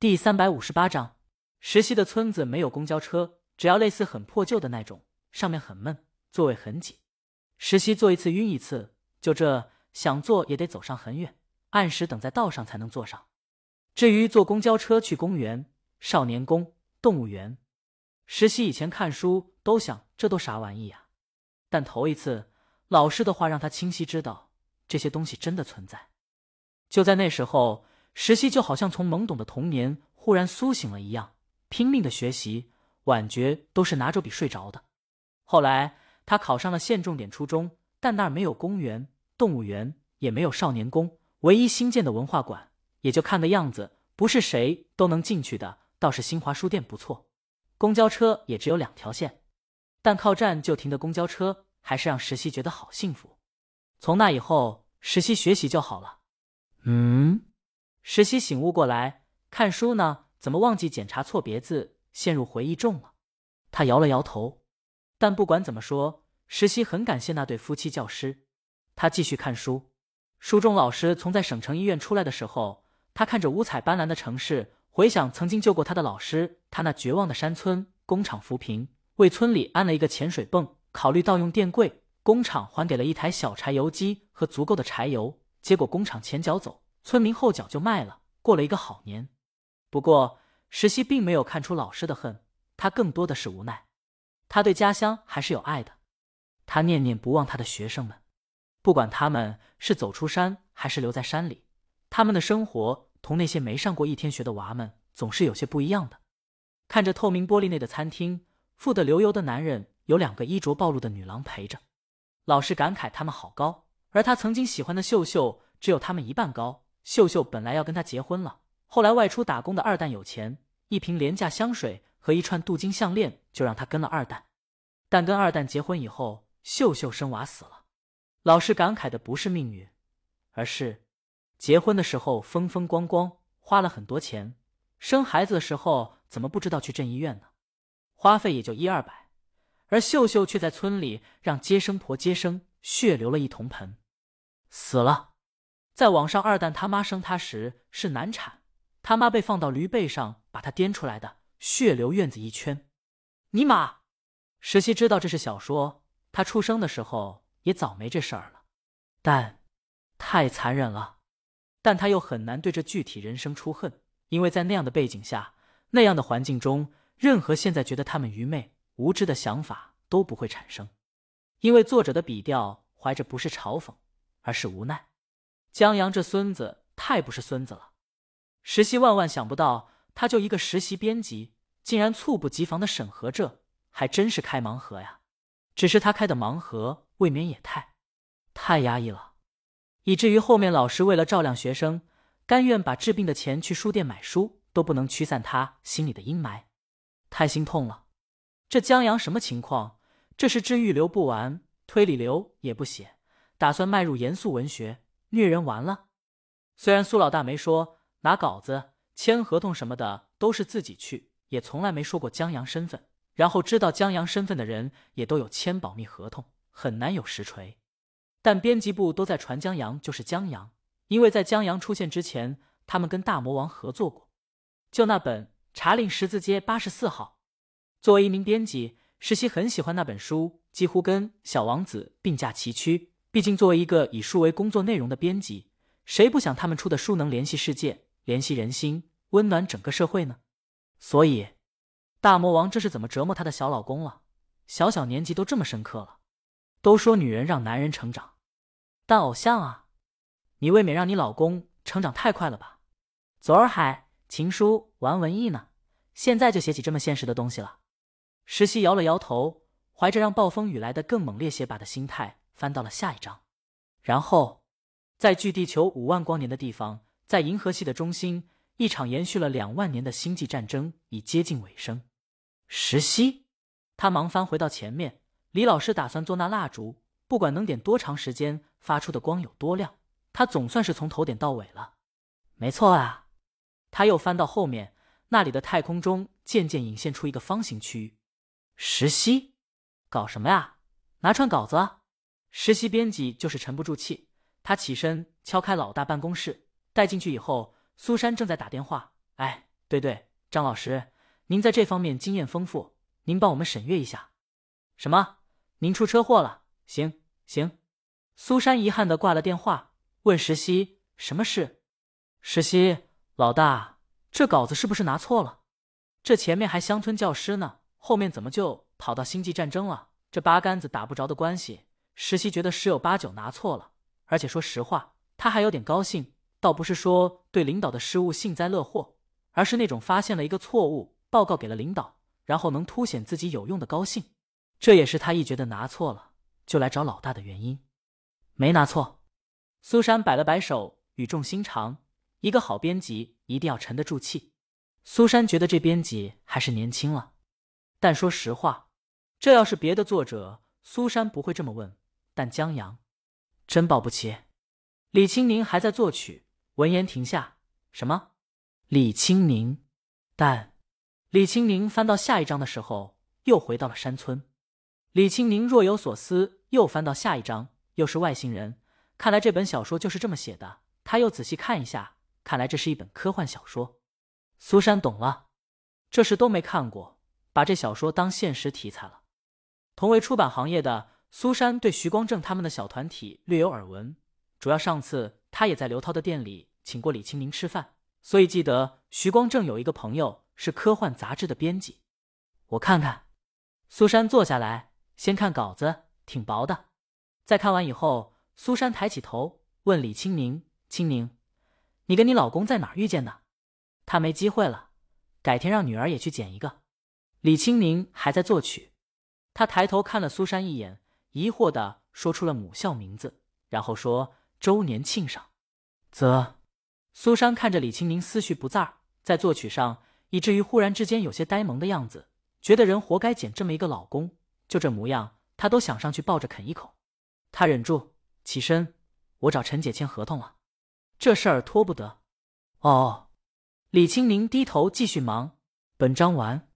第三百五十八章，实习的村子没有公交车，只要类似很破旧的那种，上面很闷，座位很挤。实习坐一次晕一次，就这想坐也得走上很远，按时等在道上才能坐上。至于坐公交车去公园、少年宫、动物园，实习以前看书都想这都啥玩意呀，但头一次老师的话让他清晰知道这些东西真的存在。就在那时候。石溪就好像从懵懂的童年忽然苏醒了一样，拼命的学习，晚觉都是拿着笔睡着的。后来他考上了县重点初中，但那儿没有公园、动物园，也没有少年宫，唯一新建的文化馆，也就看的样子，不是谁都能进去的。倒是新华书店不错，公交车也只有两条线，但靠站就停的公交车，还是让石溪觉得好幸福。从那以后，石溪学习就好了。嗯。石溪醒悟过来，看书呢，怎么忘记检查错别字，陷入回忆中了？他摇了摇头。但不管怎么说，石溪很感谢那对夫妻教师。他继续看书。书中老师从在省城医院出来的时候，他看着五彩斑斓的城市，回想曾经救过他的老师，他那绝望的山村工厂扶贫，为村里安了一个潜水泵，考虑盗用电柜，工厂还给了一台小柴油机和足够的柴油，结果工厂前脚走。村民后脚就卖了，过了一个好年。不过石溪并没有看出老师的恨，他更多的是无奈。他对家乡还是有爱的，他念念不忘他的学生们，不管他们是走出山还是留在山里，他们的生活同那些没上过一天学的娃们总是有些不一样的。看着透明玻璃内的餐厅，富得流油的男人有两个衣着暴露的女郎陪着，老师感慨他们好高，而他曾经喜欢的秀秀只有他们一半高。秀秀本来要跟他结婚了，后来外出打工的二蛋有钱，一瓶廉价香水和一串镀金项链就让他跟了二蛋。但跟二蛋结婚以后，秀秀生娃死了。老师感慨的不是命运，而是结婚的时候风风光光，花了很多钱；生孩子的时候怎么不知道去镇医院呢？花费也就一二百，而秀秀却在村里让接生婆接生，血流了一铜盆，死了。在网上，二蛋他妈生他时是难产，他妈被放到驴背上把他颠出来的，血流院子一圈。尼玛！石溪知道这是小说，他出生的时候也早没这事儿了，但太残忍了。但他又很难对这具体人生出恨，因为在那样的背景下，那样的环境中，任何现在觉得他们愚昧无知的想法都不会产生，因为作者的笔调怀着不是嘲讽，而是无奈。江阳这孙子太不是孙子了，石溪万万想不到，他就一个实习编辑，竟然猝不及防的审核这，还真是开盲盒呀！只是他开的盲盒未免也太，太压抑了，以至于后面老师为了照亮学生，甘愿把治病的钱去书店买书，都不能驱散他心里的阴霾，太心痛了。这江阳什么情况？这是治愈流不完，推理流也不写，打算迈入严肃文学。虐人完了，虽然苏老大没说拿稿子、签合同什么的都是自己去，也从来没说过江阳身份。然后知道江阳身份的人也都有签保密合同，很难有实锤。但编辑部都在传江阳就是江阳，因为在江阳出现之前，他们跟大魔王合作过。就那本《查令十字街八十四号》，作为一名编辑，石溪很喜欢那本书，几乎跟《小王子》并驾齐驱。毕竟，作为一个以书为工作内容的编辑，谁不想他们出的书能联系世界、联系人心、温暖整个社会呢？所以，大魔王这是怎么折磨他的小老公了？小小年纪都这么深刻了。都说女人让男人成长，但偶像啊，你未免让你老公成长太快了吧？昨儿还情书玩文艺呢，现在就写起这么现实的东西了。石溪摇了摇头，怀着让暴风雨来的更猛烈些吧的心态。翻到了下一章，然后，在距地球五万光年的地方，在银河系的中心，一场延续了两万年的星际战争已接近尾声。石溪，他忙翻回到前面。李老师打算做那蜡烛，不管能点多长时间，发出的光有多亮，他总算是从头点到尾了。没错啊，他又翻到后面，那里的太空中渐渐隐现出一个方形区域。石溪，搞什么呀？拿串稿子。实习编辑就是沉不住气，他起身敲开老大办公室，带进去以后，苏珊正在打电话。哎，对对，张老师，您在这方面经验丰富，您帮我们审阅一下。什么？您出车祸了？行行。苏珊遗憾的挂了电话，问石溪什么事。石溪老大，这稿子是不是拿错了？这前面还乡村教师呢，后面怎么就跑到星际战争了？这八竿子打不着的关系，石溪觉得十有八九拿错了。而且说实话，他还有点高兴，倒不是说对领导的失误幸灾乐祸，而是那种发现了一个错误，报告给了领导，然后能凸显自己有用的高兴。这也是他一觉得拿错了就来找老大的原因。没拿错，苏珊摆了摆手，语重心长：“一个好编辑一定要沉得住气。”苏珊觉得这编辑还是年轻了，但说实话，这要是别的作者，苏珊不会这么问。但江阳。真保不齐，李青宁还在作曲。闻言停下。什么？李青宁？但李青宁翻到下一章的时候，又回到了山村。李青宁若有所思，又翻到下一章，又是外星人。看来这本小说就是这么写的。他又仔细看一下，看来这是一本科幻小说。苏珊懂了，这事都没看过，把这小说当现实题材了。同为出版行业的。苏珊对徐光正他们的小团体略有耳闻，主要上次她也在刘涛的店里请过李清明吃饭，所以记得徐光正有一个朋友是科幻杂志的编辑。我看看，苏珊坐下来先看稿子，挺薄的。在看完以后，苏珊抬起头问李清明：“清明，你跟你老公在哪儿遇见的？他没机会了，改天让女儿也去剪一个。”李清明还在作曲，他抬头看了苏珊一眼。疑惑的说出了母校名字，然后说：“周年庆上。”则苏珊看着李清明思绪不在，在作曲上，以至于忽然之间有些呆萌的样子，觉得人活该捡这么一个老公。就这模样，她都想上去抱着啃一口。他忍住，起身：“我找陈姐签合同了，这事儿拖不得。”哦，李清明低头继续忙。本章完。